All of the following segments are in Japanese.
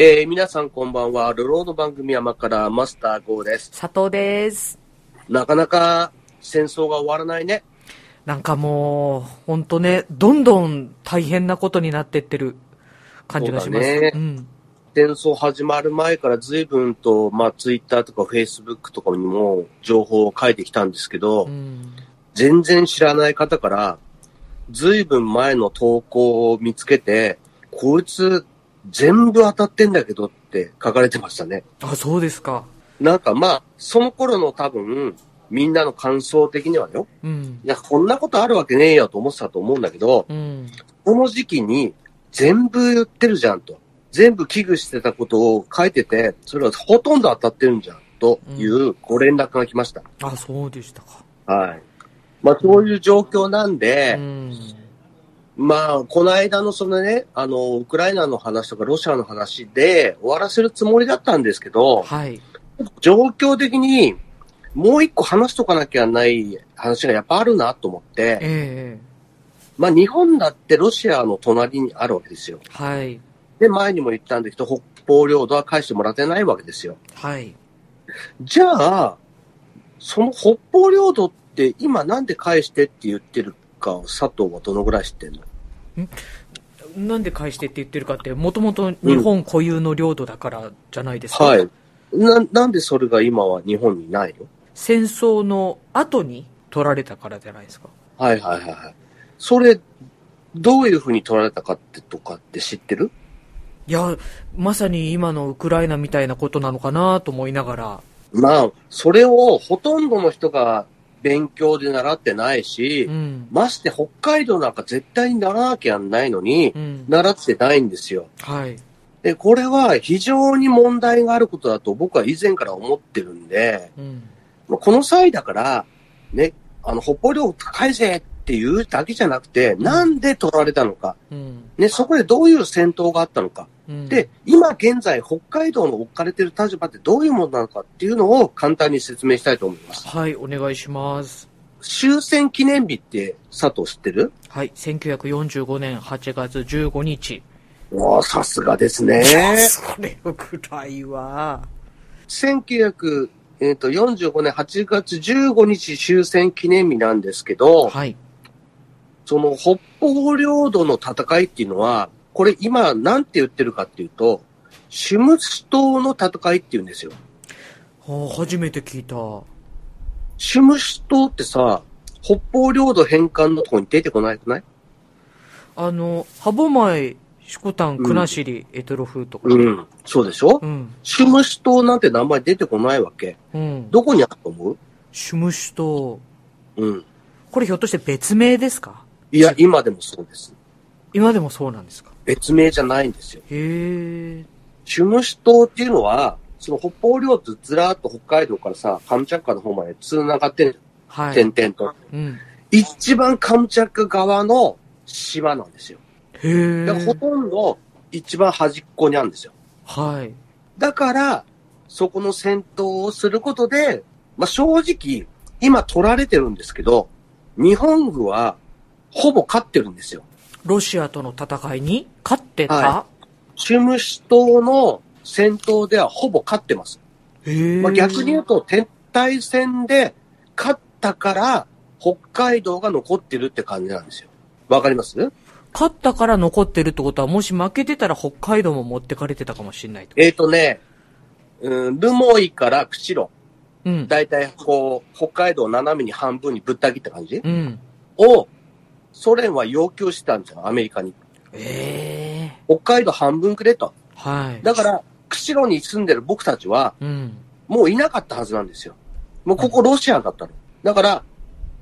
えー、皆さんこんばんは。ルロード番組山からマスター GO です。佐藤です。なかなか戦争が終わらないね。なんかもう、ほんとね、どんどん大変なことになってってる感じがします。そうだねん。戦争始まる前から随分と、まあ、ツイッターとかフェイスブックとかにも情報を書いてきたんですけど、うん。全然知らない方から、随分前の投稿を見つけて、こいつ全部当たってんだけどって書かれてましたね。あ、そうですか。なんかまあ、その頃の多分、みんなの感想的にはよ、うん。いや、こんなことあるわけねえよと思ってたと思うんだけど、うん。この時期に全部言ってるじゃんと。全部危惧してたことを書いてて、それはほとんど当たってるんじゃんというご連絡が来ました。あ、そうでしたか。はい。まあそういう状況なんで、うん。まあこの間のそのね、あの、ウクライナの話とかロシアの話で終わらせるつもりだったんですけど、はい。状況的にもう一個話しとかなきゃない話がやっぱあるなと思って、ええまあ日本だってロシアの隣にあるわけですよ。はい。で、前にも言ったんだけど、北方領土は返してもらってないわけですよ。はい。じゃあ、その北方領土って今なんで返してって言ってるか、佐藤はどのぐらい知ってんの？なんで返してって言ってるかって、もともと日本固有の領土だからじゃないですか。はい。な、なんでそれが今は日本にないの？戦争の後に取られたからじゃないですか。はいはいはいはい。それ、どういうふうに取られたかってとかって知ってる？いや、まさに今のウクライナみたいなことなのかなと思いながら。まあ、それをほとんどの人が勉強で習ってないし、うん。まして北海道なんか絶対に習わなきゃないのに、うん。習ってないんですよ。はい。で、これは非常に問題があることだと僕は以前から思ってるんで、うん。まあこの際だから、ね、あの、北方領土返せっていうだけじゃなくて、なんで取られたのか、うん。ね、そこでどういう戦闘があったのか、うん、で、今現在北海道の置かれている立場ってどういうものなのかっていうのを簡単に説明したいと思います。はい、お願いします。終戦記念日って佐藤知ってる？はい、1945年8月15日。おーさすがですね。それぐらいは。1945年8月15日終戦記念日なんですけど、はい。その北方領土の戦いっていうのは、これ今なんて言ってるかっていうと、シュムシ島の戦いって言うんですよ。はあ、初めて聞いた。シュムシ島ってさ、北方領土返還のとこに出てこないくない？あの、歯舞、宿丹、国後、エトロフとか。うん。そうでしょ？うん。シュムシ島なんて名前出てこないわけ。うん。どこにあると思う？シュムシ島。うん。これひょっとして別名ですか？いや、今でもそうです。今でもそうなんですか？別名じゃないんですよ。へえ。シュムシ島っていうのは、その北方領土ずらーっと北海道からさ、カムチャッカの方まで繋がってる、はい。点々と。うん。一番カムチャッカ側の島なんですよ。へでほえ。とんど一番端っこにあるんですよ。はい。だから、そこの戦闘をすることで、まあ、正直、今取られてるんですけど、日本軍はほぼ勝ってるんですよ。ロシアとの戦いに勝ってた、はシュムシ島の戦闘ではほぼ勝ってます。まあ、逆に言うと、撤退戦で勝ったから、北海道が残ってるって感じなんですよ。わかります？勝ったから残ってるってことは、もし負けてたら北海道も持ってかれてたかもしれないと。えっ、とね、うん、ルモイから釧路、うん。だいたいこう、北海道を斜めに半分にぶった切った感じ？うん。を、ソ連は要求してたんですよ、アメリカに。ええ北海道半分くれと。はい。だから、釧路に住んでる僕たちは、うん。もういなかったはずなんですよ。もうここロシアだったの。だから、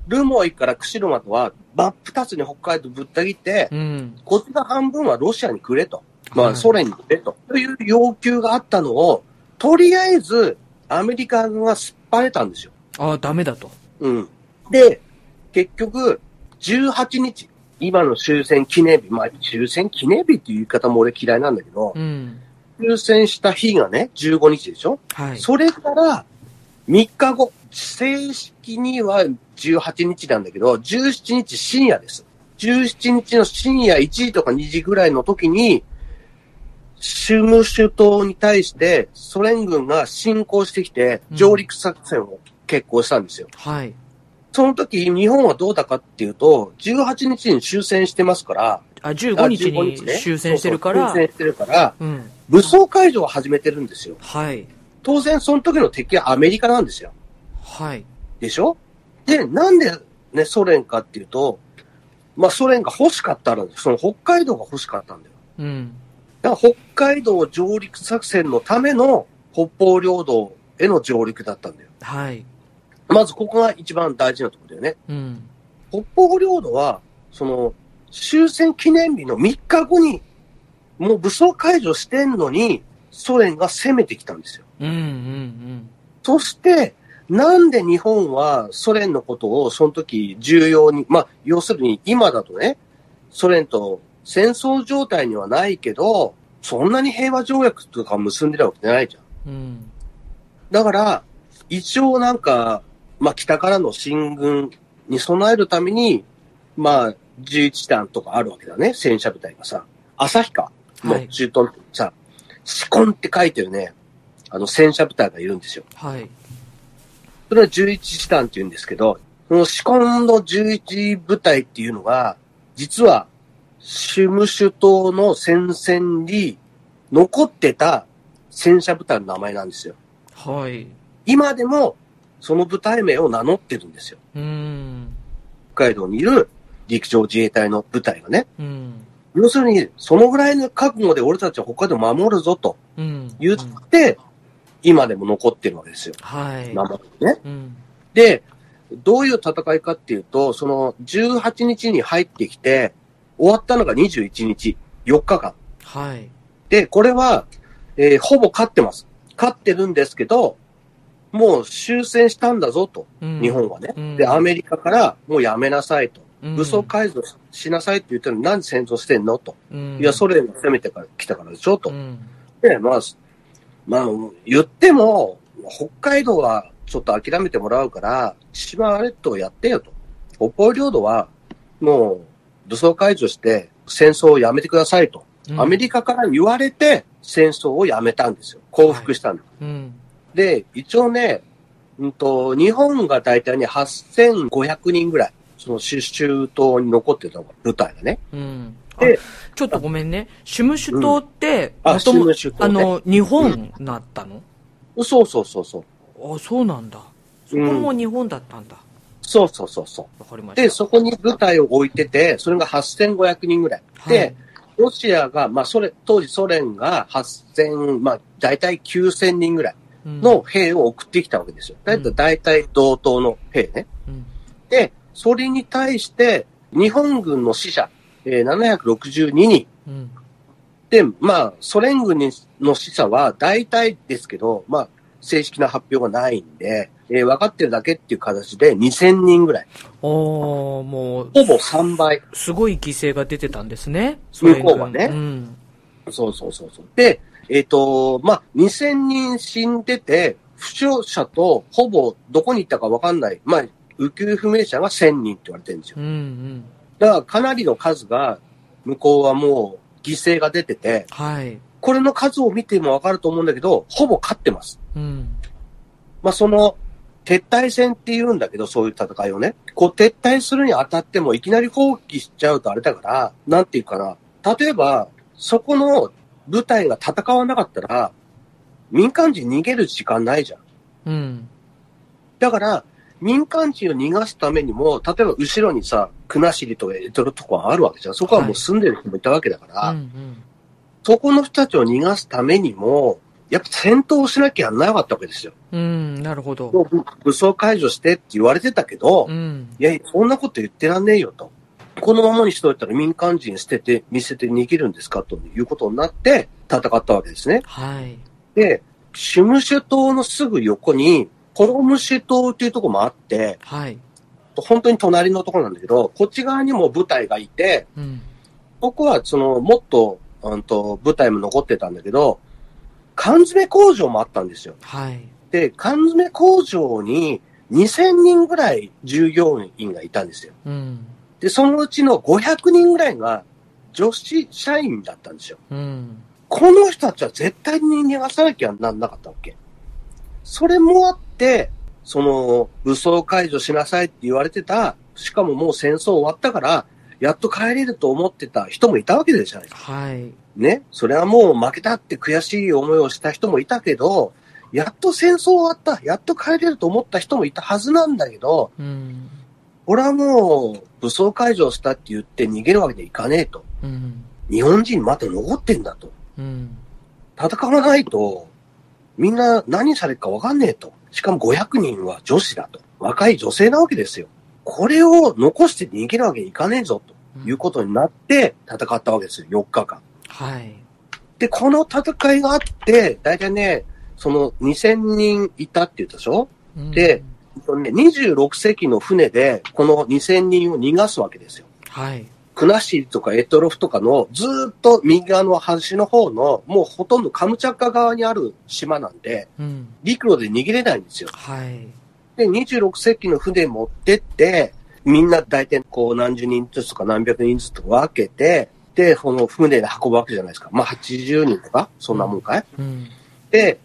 ルモイから釧路までは、真っ二つに北海道ぶった切って、うん。こっちの半分はロシアにくれと。まあ、はいソ連にくれと。という要求があったのを、とりあえず、アメリカ軍はすっぱれたんですよ。ああ、ダメだと。うん。で、結局、18日、今の終戦記念日、まあ、終戦記念日っていう言い方も俺嫌いなんだけど、うん。終戦した日がね、15日でしょ？はい。それから、3日後、正式には18日なんだけど、17日深夜です。17日の深夜1時とか2時ぐらいの時に、シュムシュ島に対してソ連軍が侵攻してきて上陸作戦を決行したんですよ。はい。その時、日本はどうだかっていうと、18日に終戦してますから、あ、15日あ15に終戦してるから、終戦してるから、うん。武装解除を始めてるんですよ。はい。当然、その時の敵はアメリカなんですよ。はい。でしょ？で、なんでね、ソ連かっていうと、まあ、ソ連が欲しかったら、その北海道が欲しかったんだよ。うん。だから北海道上陸作戦のための北方領土への上陸だったんだよ。はい。まずここが一番大事なところだよね。うん。北方領土は、その、終戦記念日の3日後に、もう武装解除してんのに、ソ連が攻めてきたんですよ。うん。うん。そして、なんで日本はソ連のことをその時重要に、まあ、要するに今だとね、ソ連と戦争状態にはないけど、そんなに平和条約とか結んでるわけじゃないじゃん。うん。うん。だから、一応なんか、まあ、北からの進軍に備えるために、まあ、11弾とかあるわけだね、戦車部隊がさ。旭川の駐屯地にさ、シコンって書いてるね、あの戦車部隊がいるんですよ。はい。それは11師団って言うんですけど、そのシコンの11部隊っていうのが、実は、シュムシュ島の戦線に残ってた戦車部隊の名前なんですよ。はい。今でも、その部隊名を名乗ってるんですよ。うん。北海道にいる陸上自衛隊の部隊がね。うん。要するに、そのぐらいの覚悟で俺たちは北海道を守るぞとうん。言って、今でも残ってるわけですよ。はい。名前ね。うん。で、どういう戦いかっていうと、その18日に入ってきて、終わったのが21日、4日間。はい。で、これは、えーほぼ勝ってます。勝ってるんですけど、もう終戦したんだぞと、うん日本はね。うんで、アメリカからもうやめなさいと。うん武装解除しなさいって言ってるのになんで戦争してんのと。うんいや、ソ連が攻めてから来たからでしょとう。ん。で、まあ、まあ、言っても、北海道はちょっと諦めてもらうから、千島列島やってよと。北方領土は、もう、武装解除して戦争をやめてくださいと。うんアメリカから言われて戦争をやめたんですよ。降伏したんだ。うん。で、一応ね、うんと、日本が大体ね、8500人ぐらい、そのシュシュ島に残ってた部隊がね。うん。あでちょっとごめんね。シュムシュ島って、あもともシュムシュ島ねあの、日本なったの、そうそうそうそう。あ、そうなんだ。そこも日本だったんだ。そうそうそうそう。わかりました。で、そこに部隊を置いてて、それが8500人ぐらい。で、はいロシアが、まあ、それ、当時ソ連が8000、まあ、大体9000人ぐらいうんの兵を送ってきたわけですよ。だいたい大体同等の兵ね。うんで、それに対して、日本軍の死者、えー762人。うん。で、まあ、ソ連軍にの死者は大体ですけど、まあ、正式な発表がないんで、えー分かってるだけっていう形で2000人ぐらい。おー、もう、ほぼ3倍。すごい犠牲が出てたんですね。向こうはねうん。そうそうそうそう。で、えっ、と、まあ、2000人死んでて、負傷者とほぼどこに行ったかわかんない。まあ、浮世不明者が1000人って言われてるんですよう。んうん。だからかなりの数が、向こうはもう犠牲が出てて、はい。これの数を見てもわかると思うんだけど、ほぼ勝ってます。うん。まあ、その、撤退戦って言うんだけど、そういう戦いをね。こう、撤退するにあたっても、いきなり放棄しちゃうとあれだから、なんていうかな。例えば、そこの部隊が戦わなかったら、民間人逃げる時間ないじゃん。うん。だから、民間人を逃がすためにも、例えば後ろにさ、国後とかエトロとかあるわけじゃん。そこはもう住んでる人もいたわけだから、うんうん。そこの人たちを逃がすためにも、やっぱ戦闘をしなきゃならなかったわけですよ。うん、なるほど。武装解除してって言われてたけど、うん。いやいや、そんなこと言ってらんねえよと。このままにしといたら民間人捨てて、見せて逃げるんですかということになって戦ったわけですね。はい。で、シュムシュ島のすぐ横に、コロムシュ島っていうところもあって、はい。本当に隣のところなんだけど、こっち側にも部隊がいて、うん。ここはその、もっと、うんと、部隊も残ってたんだけど、缶詰工場もあったんですよ。はい。で、缶詰工場に2000人ぐらい従業員がいたんですよ。うん。で、そのうちの500人ぐらいが女子社員だったんですよ。うん。この人たちは絶対に逃がさなきゃなんなかったわけ。それもあって、その、武装解除しなさいって言われてた、しかももう戦争終わったから、やっと帰れると思ってた人もいたわけじゃないですか。はい。ね。それはもう負けたって悔しい思いをした人もいたけど、やっと戦争終わった、やっと帰れると思った人もいたはずなんだけど、うん。俺はもう武装解除したって言って逃げるわけにはいかねえと。うん。日本人まだ残ってんだと。うん。戦わないと、みんな何されるかわかんねえと。しかも500人は女子だと。若い女性なわけですよ。これを残して逃げるわけにいかねえぞということになって戦ったわけですよ。4日間。はい。で、この戦いがあって、だいたいね、その2000人いたって言ったでしょ？うんで、ね26隻の船でこの2000人を逃がすわけですよ。はい。国後とかエトロフとかのずーっと右側の端の方のもうほとんどカムチャッカ側にある島なんで、うん。陸路で逃げれないんですよ。はい。で、26隻の船持ってって、みんな大体こう何十人ずつとか何百人ずつとか分けて、で、この船で運ぶわけじゃないですか。まあ80人とか、そんなもんかい、うん。で、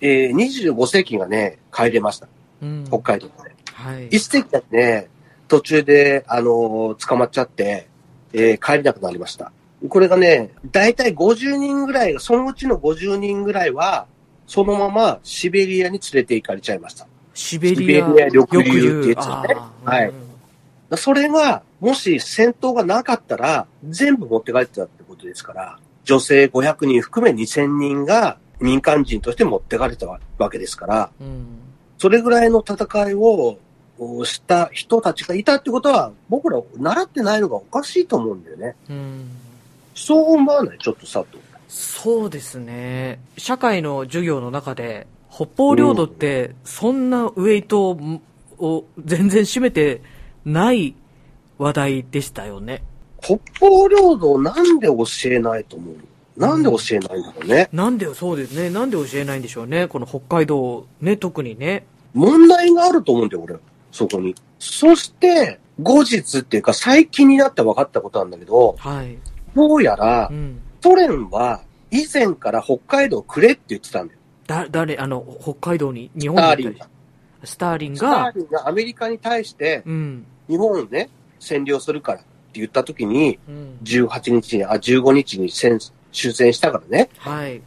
えー、25隻がね、帰れました。うん。北海道で。はい。1隻だね、途中で、あのー捕まっちゃって、えー帰れなくなりました。これがね、だいたい50人ぐらいが、そのうちの50人ぐらいは、そのままシベリアに連れて行かれちゃいました。シベリア緑流ってやつねはいそれが、もし戦闘がなかったら、全部持って帰ってたってことですから、女性500人含め2000人が民間人として持ってかれたわけですから、うん。それぐらいの戦いをおした人たちがいたってことは、僕ら習ってないのがおかしいと思うんだよね。うん。そう思わない？ちょっと佐藤。そうですね。社会の授業の中で、北方領土って、そんなウェイトをを全然占めてない話題でしたよね。北方領土をなんで教えないと思うなんで教えないんだろうね。なんで、そうですね。なんで教えないんでしょうね。この北海道、ね、特にね。問題があると思うんだよ、俺。そこに。そして、後日っていうか最近になって分かったことなんだけど、はい。どうやらう、ん。ソ連は以前から北海道をくれって言ってたんだよ。だ、誰、あの、北海道に、日ス本に対してターリンが。スターリンスターが、リンがアメリカに対して、うん。日本をね、占領するからって言った時に、うん。18日に、あ、15日に戦終戦したからね、はい。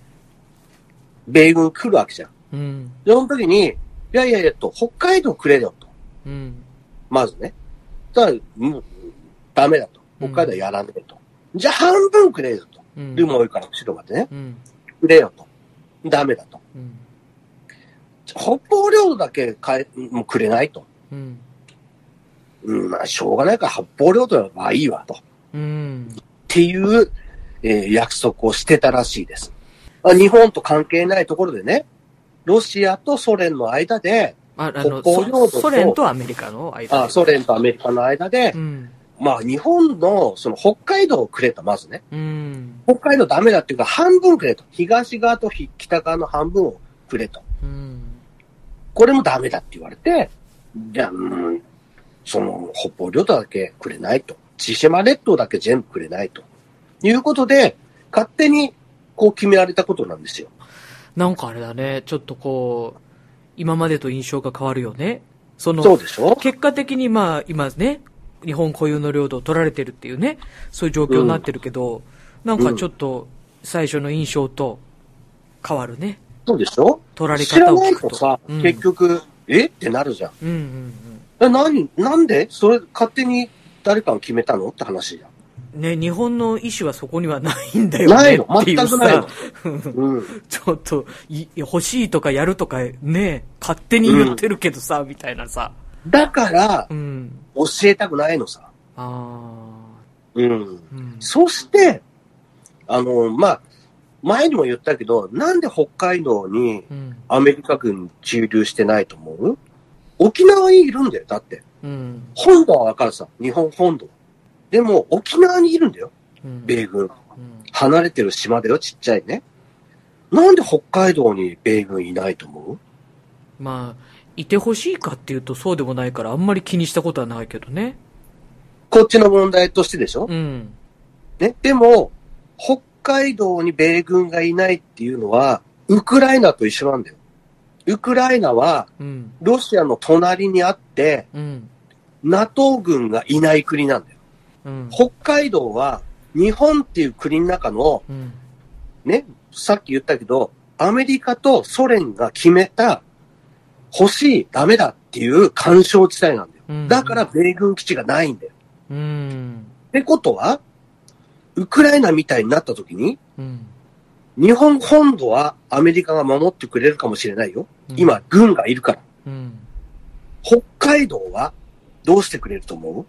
米軍来るわけじゃん。うん。で、その時に、いやいやいやと、北海道くれよと。うん。まずね。ただ、もう、ダメだと。北海道やらねえと。じゃあ半分くれよと。うん。ルモイから後ろまでね。うん。くれよと。ダメだと。うん。北方領土だけかえ、もうくれないと。うん。うん、まあ、しょうがないから北方領土はまあいいわと。っうん。ていう、えー約束をしてたらしいです。まあ、日本と関係ないところでね、ロシアとソ連の間で、あ、あの、北方領土とソソ連とアメリカの間あソ連とアメリカの間でう、ん。まあ日本のその北海道をくれと、まずね。うん。北海道ダメだっていうか半分くれと。東側とひ北側の半分をくれと。うん。これもダメだって言われて、じゃあ、うん、その北方領土だけくれないと。千島列島だけ全部くれないと。いうことで、勝手にこう決められたことなんですよ。なんかあれだね、ちょっとこう、今までと印象が変わるよね。その、そうでしょ？結果的にまあ、今ね、日本固有の領土を取られてるっていうね、そういう状況になってるけど、なんかちょっと、最初の印象と変わるね。そうでしょ？取られ方を聞くと。ないとさ、うん結局、え？ってなるじゃん。うんうんえ、何、なんで？それ勝手に誰かが決めたの？って話じゃん。うん。ね、日本の意思はそこにはないんだよないのねっていう全くないのさ、うん。ちょっとい、欲しいとかやるとかね、勝手に言ってるけどさ、みたいなさ。だからう、ん。教えたくないのさ。あうん。あ。うん。そして、あの、まあ、前にも言ったけど、なんで北海道にうん。アメリカ軍駐留してないと思う？沖縄にいるんだよ、だって。うん。本土はわかるさ。日本本土。でも、沖縄にいるんだよ、うん。米軍。うん離れてる島だよ、ちっちゃいね。なんで北海道に米軍いないと思う？まあ、いてほしいかっていうとそうでもないからあんまり気にしたことはないけどね。こっちの問題としてでしょ、うん。ね？でも、北海道に米軍がいないっていうのは、ウクライナと一緒なんだよ。ウクライナは、うん。ロシアの隣にあって、うん。NATO 軍がいない国なんだよ。うん。北海道は、日本っていう国の中の、うん。ね、さっき言ったけど、アメリカとソ連が決めた、欲しい、ダメだっていう干渉地帯なんだよ。うんだから米軍基地がないんだよ。うん。ってことは、ウクライナみたいになった時に、うん。日本本土はアメリカが守ってくれるかもしれないよ。うん今、軍がいるから。うん。北海道はどうしてくれると思う？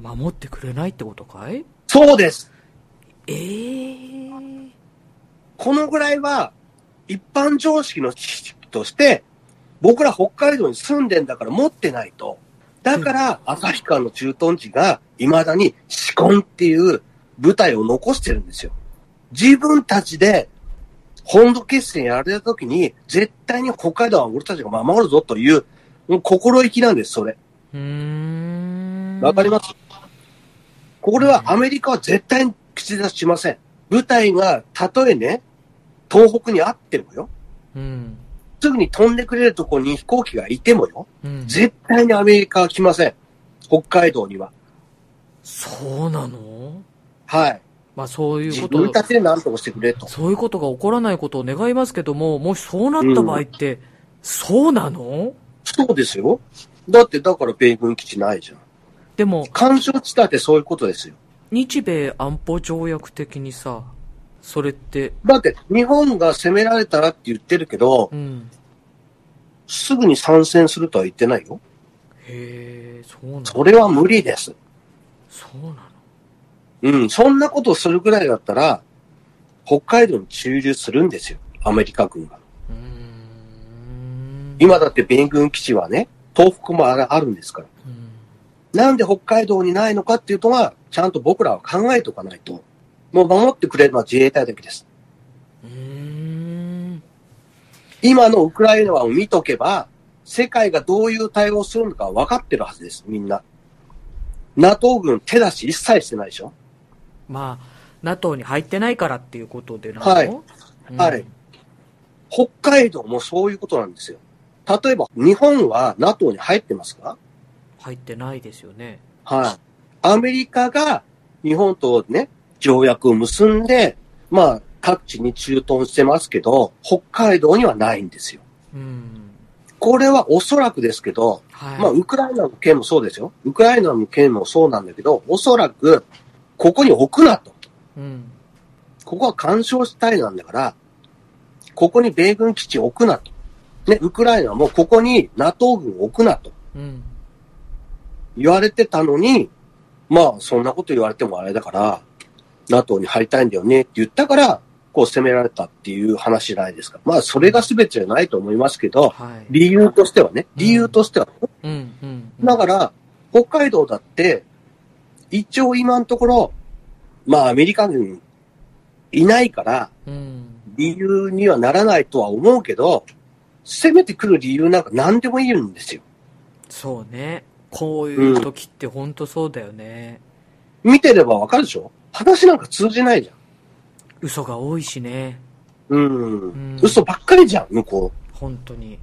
守ってくれないってことかい？そうです。ええこのぐらいは一般常識の知識として、僕ら北海道に住んでんだから持ってないと。だから、旭川の駐屯地が未だにシコンっていう部隊を残してるんですよ。自分たちで本土決戦やられた時に、絶対に北海道は俺たちが守るぞという、もう心意気なんです、それ。うーん。わかります？これはアメリカは絶対に口出ししません。部隊が、たとえね、東北にあってもよ、うん。すぐに飛んでくれるところに飛行機がいてもよ、うん。絶対にアメリカは来ません。北海道には。そうなの？はい。まあそういう自こと分たちで何とかしてくれと。そういうことが起こらないことを願いますけども、もしそうなった場合って、そうなの？そうですよ。だって、だから米軍基地ないじゃん。でも、干渉地帯ってそういうことですよ。日米安保条約的にさ、それって、だって、日本が攻められたらって言ってるけどう、ん。すぐに参戦するとは言ってないよ。へえ、そうなのそれは無理です。そうなのうん、そんなことをするぐらいだったら、北海道に駐留するんですよ。アメリカ軍が。今だって米軍基地はね、東北もあるあるんですから。うんなんで北海道にないのかっていうのは、ちゃんと僕らは考えておかないと。もう守ってくれるのは自衛隊だけです。うーん。今のウクライナを見とけば、世界がどういう対応をするのか分かってるはずです、みんな。NATO 軍手出し一切してないでしょまあ、NATO に入ってないからっていうことでなの？はいうんはい北海道もそういうことなんですよ。例えば、日本は NATO に入ってますか？入ってないですよね。はい。アメリカが日本とね、条約を結んで、まあ、各地に駐屯してますけど、北海道にはないんですよ。うん。これはおそらくですけど、はい。まあ、ウクライナの件もそうですよ。ウクライナの件もそうなんだけど、おそらく、ここに置くなと。うん。ここは干渉地帯なんだから、ここに米軍基地置くなと。ね、ウクライナもここに NATO 軍置くなとうん。言われてたのに、まあ、そんなこと言われてもあれだから、NATO に入りたいんだよねって言ったから、こう攻められたっていう話じゃないですか。まあ、それが全てじゃないと思いますけど、はい。理由としてはね、理由としては、うん。うん。だから、北海道だって、一応今のところ、まあアメリカ軍いないから、うん。理由にはならないとは思うけど、攻めてくる理由なんか何でもいいんですよ。そうね。こういう時って本当そうだよね。見てればわかるでしょ？話なんか通じないじゃん。嘘が多いしね。うん。うん嘘ばっかりじゃん、向こ本当に。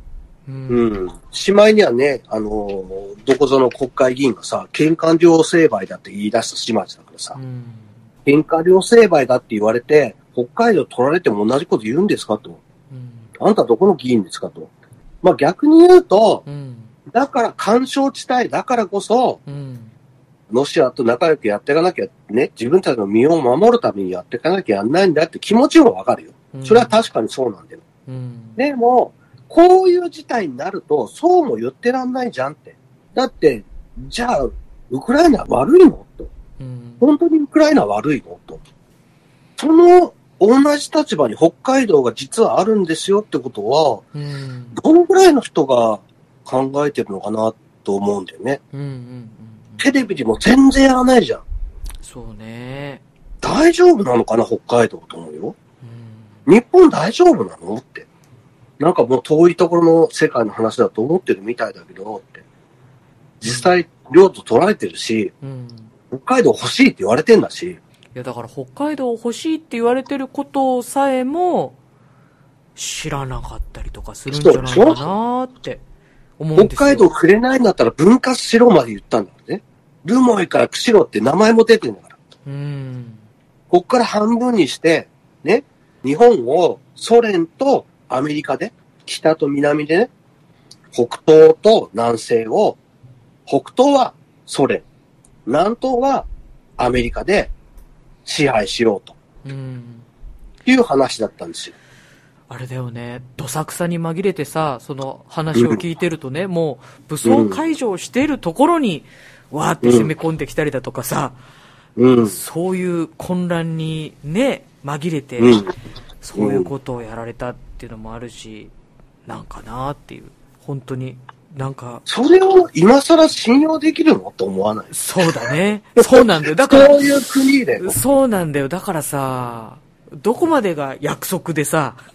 うう。ん。うん。しまいにはね、あのーどこぞの国会議員がさ、喧嘩両成敗だって言い出した始末だからさ、うん。喧嘩両成敗だって言われて、北海道取られても同じこと言うんですかと。うん。あんたどこの議員ですかと。まあ逆に言うと、うん。だから干渉地帯だからこそ、うん。ロシアと仲良くやっていかなきゃね、自分たちの身を守るためにやっていかなきゃやんないんだって気持ちもわかるよ。それは確かにそうなんだよ。うん。でも、こういう事態になると、そうも言ってらんないじゃんって。だって、じゃあ、ウクライナ悪いのと。うん。本当にウクライナ悪いのと。その、同じ立場に北海道が実はあるんですよってことは、うん。どのぐらいの人が考えてるのかなと思うんだよね。うん。うん。テレビでも全然やらないじゃん。そうね。大丈夫なのかな、北海道と思うよ。うん。日本大丈夫なのって。なんかもう遠いところの世界の話だと思ってるみたいだけど、って。実際、領土取られてるし、うん。北海道欲しいって言われてんだし、いや、だから北海道欲しいって言われてることさえも、知らなかったりとかするんじゃないかなって思うんですよ。北海道くれないんだったら分割しろまで言ったんだからね。ルモイから釧路って名前も出てるんだから。うん。こっから半分にして、ね、日本をソ連とアメリカで、北と南でね、北東と南西を、北東はソ連、南東はアメリカで支配しようとうん。いう話だったんですよ。あれだよね、どさくさに紛れてさ、その話を聞いてるとね、もう武装解除をしているところに、わーって攻め込んできたりだとかさ、うん。そういう混乱にね、紛れて、うん。そういうことをやられたっていうのもあるし、なんかなーっていう、本当に、なんか、それを今更信用できるの？と思わない？そうだね。そうなんだよ。だからそう、いう国で。そうなんだよ。だからさ、どこまでが約束でさ、うん。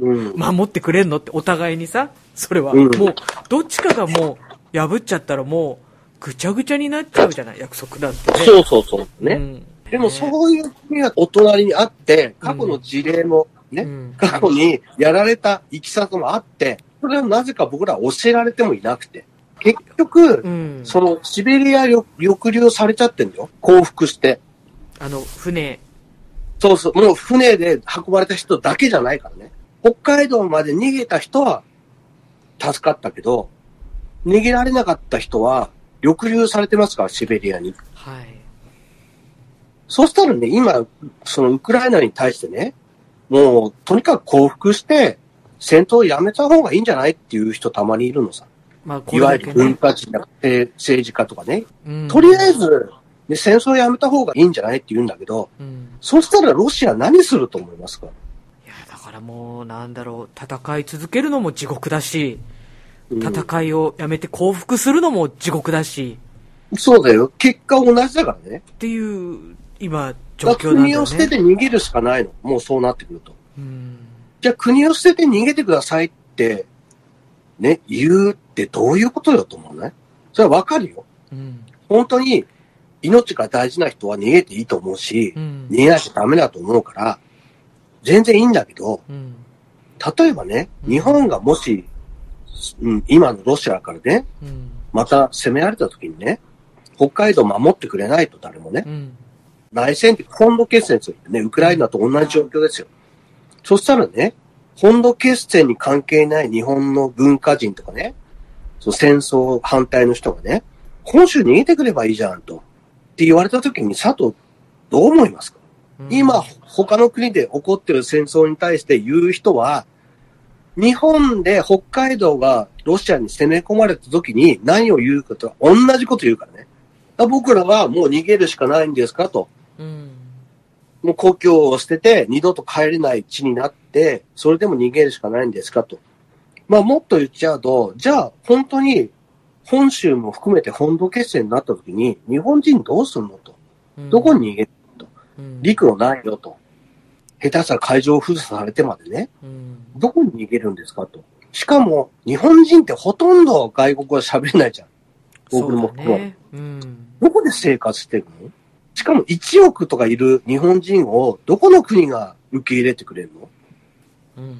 守ってくれんのってお互いにさ、それは。うんもう、どっちかがもう、破っちゃったらもう、ぐちゃぐちゃになっちゃうじゃない、約束だってね。そうそうそう。ね。うんでもそういう国はお隣にあって、過去の事例もね、うん過去にやられたいきさつもあって、それをなぜか僕ら教えられてもいなくて。結局、うん。そのシベリア抑抑留されちゃってんだよ。降伏して。あの、船、そうそう、もう船で運ばれた人だけじゃないからね。北海道まで逃げた人は助かったけど、逃げられなかった人は抑留されてますから、シベリアに。はい。そしたらね、今、そのウクライナに対してね、もう、とにかく降伏して、戦闘をやめた方がいいんじゃないっていう人たまにいるのさ。まあ、こいわゆる文。化人だ政政治家とかね。うんとりあえ、ず、ね、戦争をやめた方がいいんじゃないって言うんだけど、うん。そしたらロシア何すると思いますか？からもう、なんだろう、戦い続けるのも地獄だし、うん戦いをやめて降伏するのも地獄だし、そうだよ。結果同じだからね。っていう、今、状況なんだよ国を捨てね。て逃げるしかないの。もうそうなってくると。うん。じゃあ国を捨てて逃げてくださいって、ね、言うってどういうことよと思うね。それはわかるよ。うん。本当に命が大事な人は逃げていいと思うし、うん逃。げなきゃダメだと思うから、全然いいんだけど、うん。例えばね、うん日本がもし、うん、今のロシアからね、うん。また攻められた時にね、北海道守ってくれないと誰もね、うん。内戦って本土決戦するってね、ウクライナと同じ状況ですよ。そしたらね、本土決戦に関係ない日本の文化人とかね、その戦争反対の人がね、本州に逃げてくればいいじゃんと。って言われた時に佐藤、どう思いますか、うん今、他の国で起こってる戦争に対して言う人は、日本で北海道がロシアに攻め込まれた時に何を言うかと同じこと言うからね。ら僕らはもう逃げるしかないんですかと。うん。もう故郷を捨てて二度と帰れない地になって、それでも逃げるしかないんですかと。まあもっと言っちゃうと、じゃあ本当に本州も含めて本土決戦になった時に日本人どうするのと。どこに逃げるうん陸路ないよと。下手したら海上封鎖されてまでね。うん。どこに逃げるんですかと。しかも日本人ってほとんど外国は喋れないじゃん。僕もそうだね。うん。どこで生活してるの？しかも1億とかいる日本人をどこの国が受け入れてくれるの？うん。っ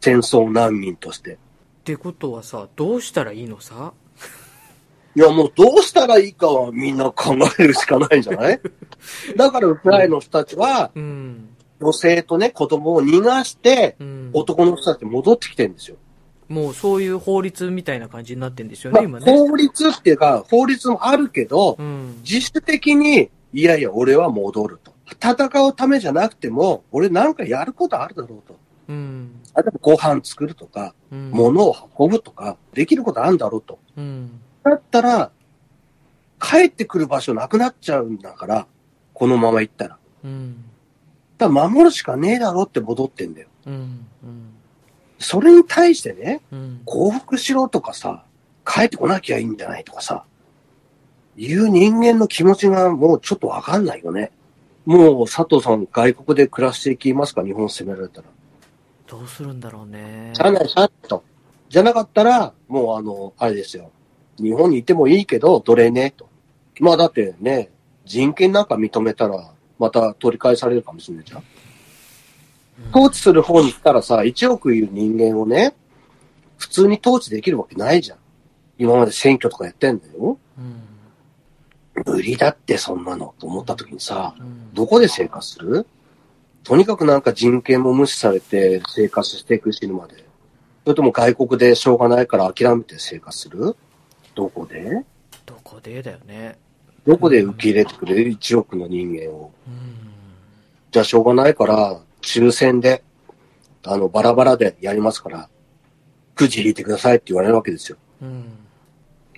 戦争難民として。てことはさ、どうしたらいいのさ？いやもうどうしたらいいかはみんな考えるしかないんじゃない？だからウクライナの人たちはうん。女性とね子供を逃がしてうん。男の人たち戻ってきてるんですよ。もうそういう法律みたいな感じになってんですよまね、今ね。あ、法律っていうか法律もあるけどうん。自主的にいやいや俺は戻ると。戦うためじゃなくても俺なんかやることあるだろうと。うん。例えばご飯作るとかうん。物を運ぶとか、できることあるんだろうと。うん。だったら、帰ってくる場所なくなっちゃうんだから、このまま行ったら。だかうん。ら守るしかねえだろって戻ってんだよ。うん。うん。それに対してね、うん。降伏しろとかさ、帰ってこなきゃいいんじゃないとかさ、いう人間の気持ちがもうちょっとわかんないよね。もう佐藤さん外国で暮らしていきますか？日本攻められたら。どうするんだろうね。しゃあないしゃあないと。じゃなかったら、もうあの、あれですよ。日本にいてもいいけど、奴隷ね、と。まあだってね、人権なんか認めたら、また取り返されるかもしれないじゃん。統治する方に来たらさ、1億いる人間をね、普通に統治できるわけないじゃん。今まで選挙とかやってんだよ。うん。無理だってそんなのと思った時にさ、うん。どこで生活する？とにかくなんか人権も無視されて生活していく死ぬまで。それとも外国でしょうがないから諦めて生活する？どこで？どこでだよね。どこで受け入れてくれる？1億の人間を。うん。じゃあしょうがないから、抽選で、あの、バラバラでやりますから、くじ引いてくださいって言われるわけですよ。うん。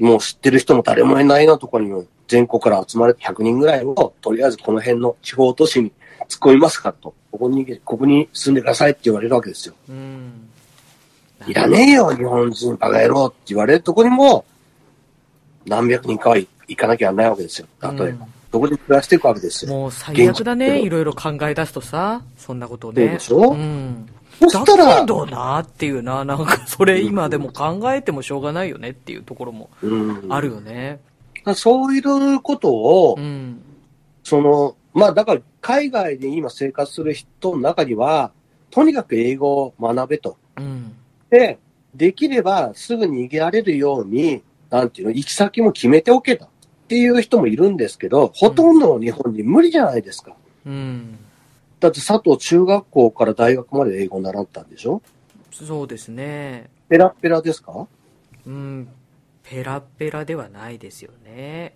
もう知ってる人も誰もいないなところにも全国から集まれて100人ぐらいを、とりあえずこの辺の地方都市に突っ込みますかと。ここに、ここに住んでくださいって言われるわけですよ。うん。いらねえよ、日本人バカ野郎って言われるとこにも、何百人かは行かなきゃないわけですよ。例えば。うんそこで暮らしていくわけですよ。もう最悪だね。いろいろ考え出すとさ、そんなことをそうね。でしょ？うん。そしただらけ、どな？っていうな、なんかそれ今でも考えてもしょうがないよねっていうところもうん、あるよね。そういうことを、うん。その、まあだから海外で今生活する人の中には、とにかく英語を学べと。うん。で、できればすぐに逃げられるように、なんていうの、行き先も決めておけと。っていう人もいるんですけど、ほとんどの日本人無理じゃないですか。うん。だって佐藤中学校から大学まで英語を習ったんでしょ？そうですね。ペラッペラですか？うん。ペラペラではないですよね。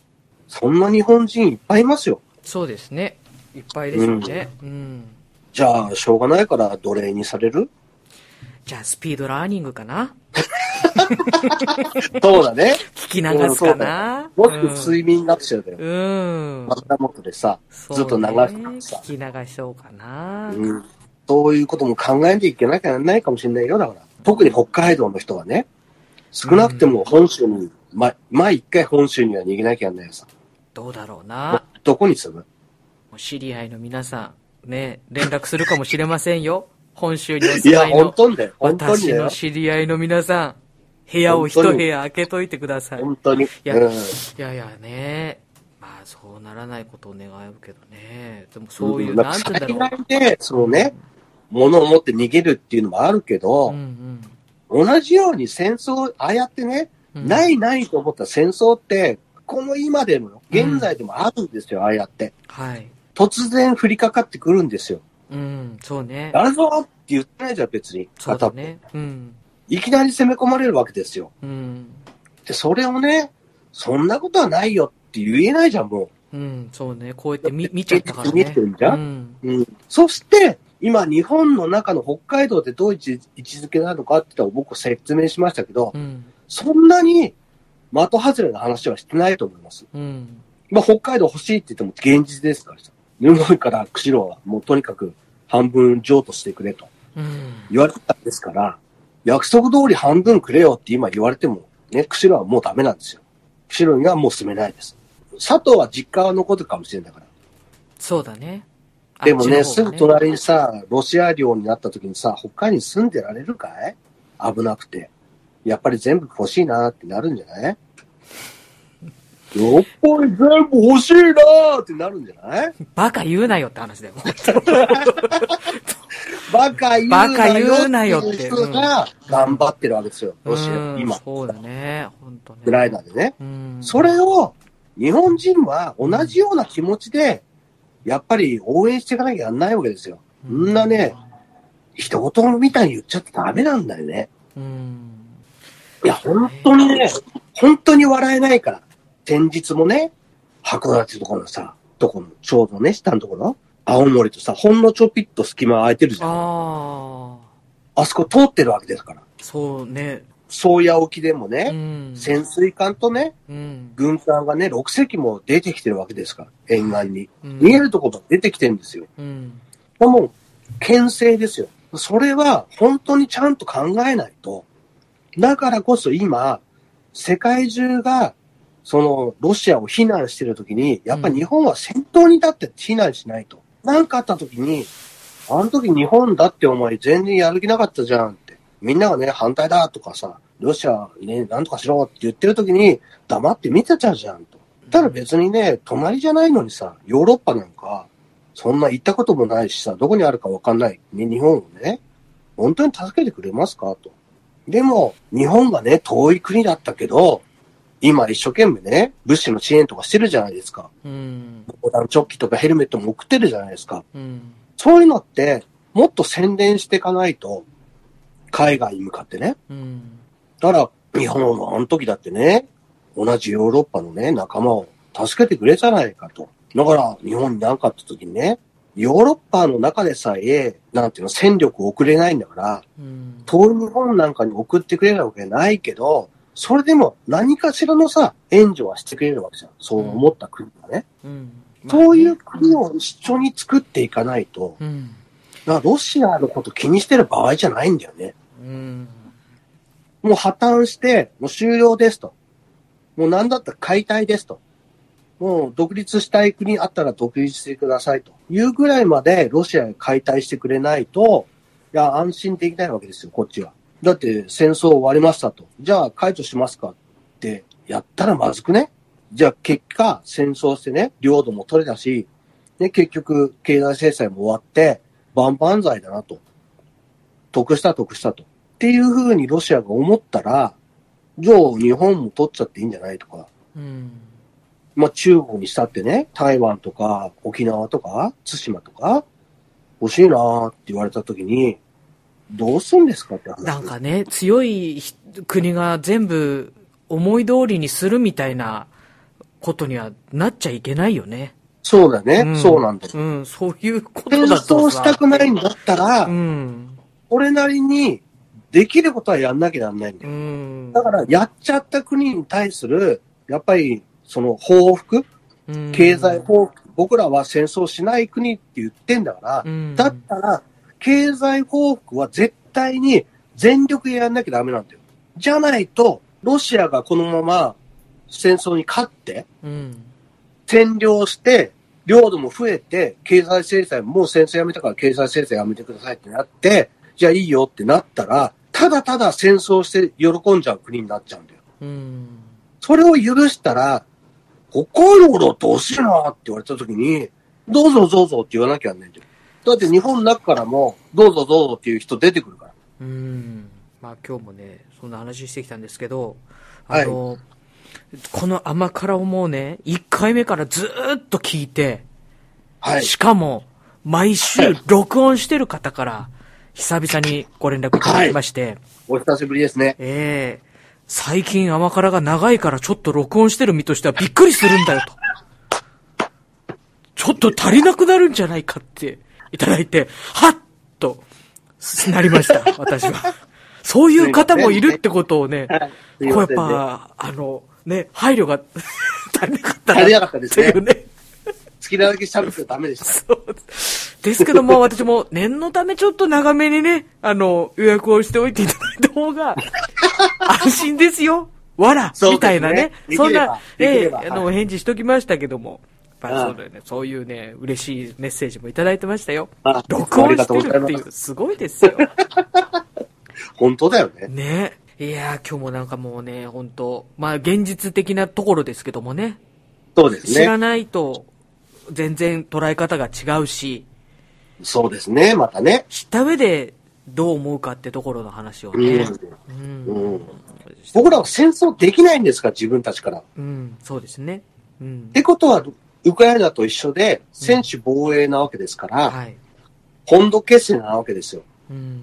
そんな日本人いっぱいいますよ。そうですね。いっぱいですよね。うん。じゃあ、しょうがないから奴隷にされる？じゃあ、スピードラーニングかな？そうだね。聞き流すかな？もし睡眠学習だよ。うん。頭元でさ、そうずっと流ねしてさ聞き流そうかな。うん。そういうことも考えなきゃいけなきゃならないかもしれないよ、だから。特に北海道の人はね、少なくても本州に、ま、毎一回本州には逃げなきゃならないよさ。どうだろうな。どこに住む？もう知り合いの皆さん、ね、連絡するかもしれませんよ。本州にお住まいの私の。知り合いの皆さん、部屋を一部屋開けといてください。い本当に。やうん。やいやね、まあそうならないことを願うけどね。でもそういう、んなんて言うんだろう。で、そのね、物を持って逃げるっていうのもあるけど、うん同じように戦争、ああやってね、うん。ないないと思った戦争って、この今でも、現在でもあるんですよ、ああやって。はい。突然降りかかってくるんですよ。うん、そうね。やるぞって言ってないじゃん、別に。そうだね。うん。いきなり攻め込まれるわけですよ。うん。で、それをね、そんなことはないよって言えないじゃん、もうん、そうね。こうやって見見ちゃったからね。見てるじゃんうん。う。うん。そして、今、日本の中の北海道でどういう位置づけなのかって言ったら僕説明しましたけど、うん。そんなに的外れな話はしてないと思います。うん。まあ、北海道欲しいって言っても現実ですからさ。日本から釧路はもうとにかく半分譲渡してくれとうん。言われたんですから、約束通り半分くれよって今言われても、ね、釧路はもうダメなんですよ。釧路にはもう住めないです。佐藤は実家は残るかもしれないから。そうだね。でもね、あっちの方がすぐ隣にさ、ロシア領になった時にさ、北海道に住んでられるかい？危なくて。やっぱり全部欲しいなってなるんじゃない？やっぱり全部欲しいなってなるんじゃない？バカ言うなよって話だよ。バカ言うなよバカ言うなよっていう人が頑張ってるわけですよ、ロシア、うん今、そうだね。本当ね。ウクライナでね。うん。それを、日本人は同じような気持ちで、やっぱり応援していかなきゃやんないわけですよ。そんなね、人事みたいに言っちゃってダメなんだよね。うん。いや、本当にね、本当に笑えないから。先日もね、函館とこのさ、とこの、ちょうどね、下のところ、青森とさ、ほんのちょぴっと隙間空いてるじゃん。ああそこ通ってるわけですから。あ、そうね。宗谷沖でもうね、ん。潜水艦とね、うん。軍艦がね、6隻も出てきてるわけですから、沿岸に。うん逃げるところが出てきてるんですよ。うん。もう、牽制ですよ。それは本当にちゃんと考えないと。だからこそ今、世界中が、その、ロシアを非難してるときに、やっぱり日本は先頭に立って非難しないと。なんかあったときに、あの時日本だってお前全然やる気なかったじゃんって。みんながね、反対だとかさ、ロシアね、なんとかしろって言ってるときに、黙って見てたじゃんと。ただ別にね、隣じゃないのにさ、ヨーロッパなんか、そんな行ったこともないしさ、どこにあるかわかんない、ね、日本をね、本当に助けてくれますかと。でも、日本がね、遠い国だったけど、今一生懸命ね、物資の支援とかしてるじゃないですか。うん。防弾チョッキとかヘルメットも送ってるじゃないですか。うん。そういうのって、もっと宣伝していかないと、海外に向かってね。うん。だから、日本のあの時だってね、同じヨーロッパのね、仲間を助けてくれじゃないかと。だから、日本に何かあった時にね、ヨーロッパの中でさえ、なんていうの、戦力を送れないんだから、うん。遠い日本なんかに送ってくれるわけないけど、それでも何かしらのさ、援助はしてくれるわけじゃん。そう思った国がね。うん。そういう国を一緒に作っていかないと、うん。だからロシアのこと気にしてる場合じゃないんだよね。うん。もう破綻して、もう終了ですと。もう何だったら解体ですと。もう独立したい国あったら独立してくださいというぐらいまでロシアが解体してくれないと、いや、安心できないわけですよ、こっちは。だって戦争終わりましたと。じゃあ解除しますかってやったらまずくねじゃあ結果戦争してね、領土も取れたし、ね、結局経済制裁も終わって、万々歳だなと。得した得したと。っていうふうにロシアが思ったら、じゃあ日本も取っちゃっていいんじゃないとか。うん。まあ中国にしたってね、台湾とか沖縄とか対馬とか欲しいなーって言われた時に、どうすんですかって話。なんかね、強いひ国が全部思い通りにするみたいなことにはなっちゃいけないよね。そうだね、んそうなんだよ。うん、そういうこ戦とだとさ。争したくないんだったら、うん。これなりにできることはやんなきゃなんないんだうよ。ん。だから、やっちゃった国に対する、やっぱり、その報復うん経済報復、僕らは戦争しない国って言ってんだから、うんだったら、経済報復は絶対に全力でやんなきゃダメなんだよ。じゃないと、ロシアがこのまま戦争に勝って、占領して、領土も増えて、経済制裁もう戦争やめたから経済制裁やめてくださいってなって、じゃあいいよってなったら、ただただ戦争して喜んじゃう国になっちゃうんだよ。うん。それを許したら、北海道だって欲しいなって言われた時に、どうぞどうぞって言わなきゃなんないんだよ。だって日本の中からも、どうぞどうぞっていう人出てくるから。うん。まあ今日もね、そんな話してきたんですけど、あの、この甘辛をもうね、1回目からずーっと聞いて、はい。しかも、毎週録音してる方から、久々にご連絡いただきまして、お久しぶりですね。ええ最近甘辛が長いからちょっと録音してる身としてはびっくりするんだよと。ちょっと足りなくなるんじゃないかっていただいて、はっとなりました、私は。そういう方もいるってことをね、こうやっ。ぱ、あの、ね、配慮が 足りなかったな足りなかったですねね。好きなだけ喋ってダメでした。そうです。ですけども、私も念のためちょっと長めにね、あの、予約をしておいていただいた方が、安心ですよ。わら、みたいなね。そんな、ええあの、返事しときましたけども。ぱうんそうだよね。そういうね、嬉しいメッセージもいただいてましたよあ。録音してるっていう、すごいですよ。本当だよね。ね。いやー、今日もなんかもうね、本当まあ、現実的なところですけどもね。そうです知らね。ないと、全然捉え方が違うし、そうですね、またね。知った上でどう思うかってところの話をうね。ん。うん。うん僕らは戦争できないんですから、自分たちから。っうん、そうですね。うん。てことは、ウクライナと一緒で、専守防衛なわけですから、はい。本土決戦なわけですよ。うん。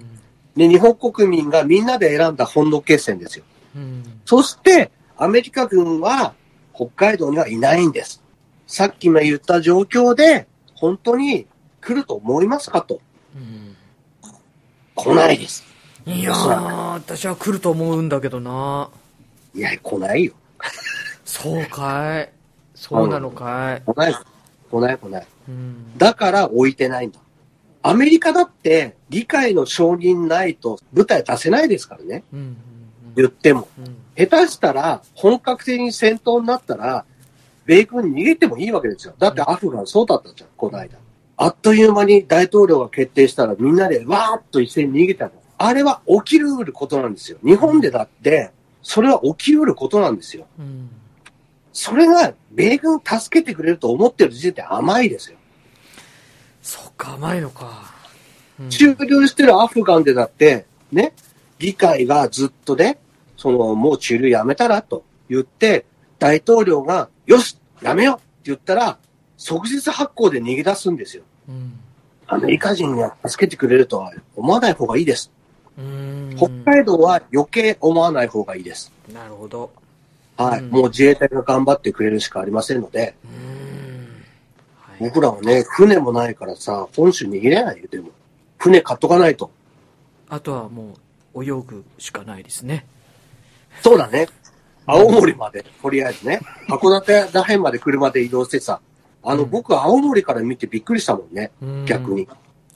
で、日本国民がみんなで選んだ本土決戦ですよ。うん。そして、アメリカ軍は北海道にはいないんです。さっきも言った状況で、本当に来ると思いますかと。うん。来ないです。いやー、私は来ると思うんだけどな。いや、来ないよ。そうかい。そうなのかい。来ない。来ない、来ない。うん。だから置いてないんだ。アメリカだって、議会の承認ないと舞台出せないですからね。言っても。うん。下手したら、本格的に戦闘になったら、米軍に逃げてもいいわけですよ。だってアフガンそうだったじゃん、この間。あっという間に大統領が決定したらみんなでわーっと一斉に逃げたの。あれは起きるることなんですよ。日本でだって、それは起きうることなんですよ。うん。それが米軍助けてくれると思ってる時点で甘いですよ。そっか、甘いのか。うん駐留してるアフガンでだって、ね、議会がずっとね、その、もう駐留やめたらと言って、大統領が、よしやめようって言ったら、即日発行で逃げ出すんですよ。うん。アメリカ人が助けてくれるとは思わない方がいいです。うん。北海道は余計思わない方がいいです。なるほど。はい。うんもう自衛隊が頑張ってくれるしかありませんので、うん。はい。僕らはね、船もないからさ、本州逃げれないよ、でも。船買っとかないと。あとはもう、泳ぐしかないですね。そうだね。青森まで、とりあえずね。函館らへんまで車で移動してさ。あの、うん僕、青森から見てびっくりしたもんね。うん逆に。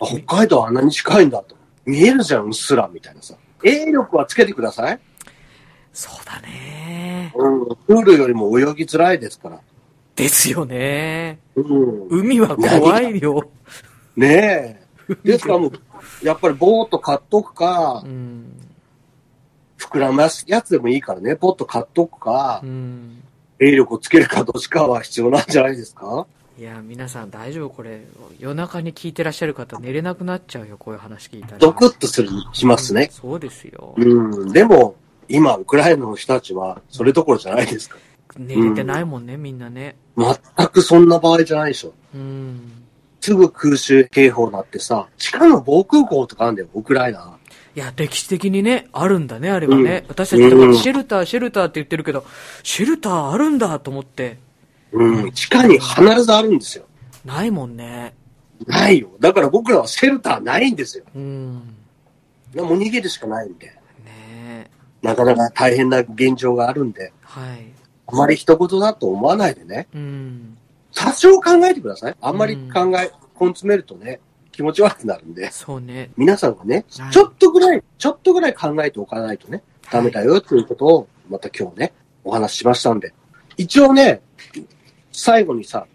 あ北海道はあんなに近いんだと。見えるじゃん、うっすら、みたいなさ。泳力はつけてください。そうだね。うん。プールよりも泳ぎづらいですから。ですよね。うん。海は怖いよ。ねえ。ですからもう、やっぱりボート買っとくかう、ん。膨らますやつでもいいからね、ボート買っとくかう、ん。泳力をつけるかどっちかは必要なんじゃないですか？いや、皆さん大丈夫これ。夜中に聞いてらっしゃる方寝れなくなっちゃうよ、こういう話聞いたら。ドクッとする、しますね。そうですよ。うん。でも、今、ウクライナの人たちは、それどころじゃないですか。寝れてないもんね、みんなね。全くそんな場合じゃないでしょ。うん。すぐ空襲警報なってさ、地下の防空壕とかあるんだよ、ウクライナ。いや、歴史的にね、あるんだね、あれはね。うん私たちだからうんシェルター、シェルターって言ってるけど、シェルターあるんだと思って、うん。地下に必ずあるんですよ。ないもんね。ないよ。だから僕らはシェルターないんですよ。うん。もう逃げるしかないんで。なかなか大変な現状があるんで、はい。あまり一言だと思わないでね。うん。多少考えてください。あんまり考え、根詰めるとね、気持ち悪くなるんで。そうね。皆さんがねはい、ちょっとぐらい、ちょっとぐらい考えておかないとね、ダメだよということを、また今日ね、お話ししましたんで。一応ね、最後にさ、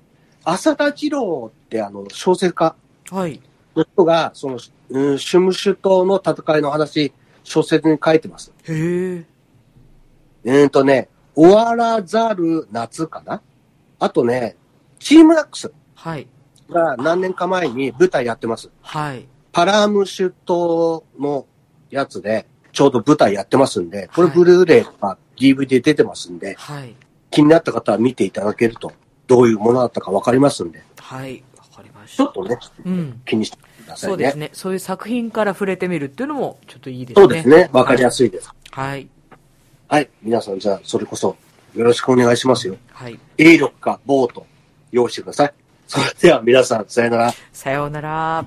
浅田次郎ってあの、小説家はい。の人が、その、うん、シュムシュ島の戦いの話、小説に書いてます。へえ。えーとね、終わらざる夏かな？あとね、チームナックスはい。が何年か前に舞台やってます。はい。パラムシュ島のやつで、ちょうど舞台やってますんで、これはいブルーレイとか DVD 出てますんで、はい。気になった方は見ていただけると、どういうものだったかわかりますんで、はい。わかりまし。ちょったとね、うん。気にしてくださいね。そうですね。そういう作品から触れてみるっていうのも、ちょっといいですね。そうですね。わかりやすいです。はい。はい。皆さん、じゃあ、それこそ、よろしくお願いしますよ。はい。A6 か、ボート、用意してください。それでは皆さん、さよなら。さようなら。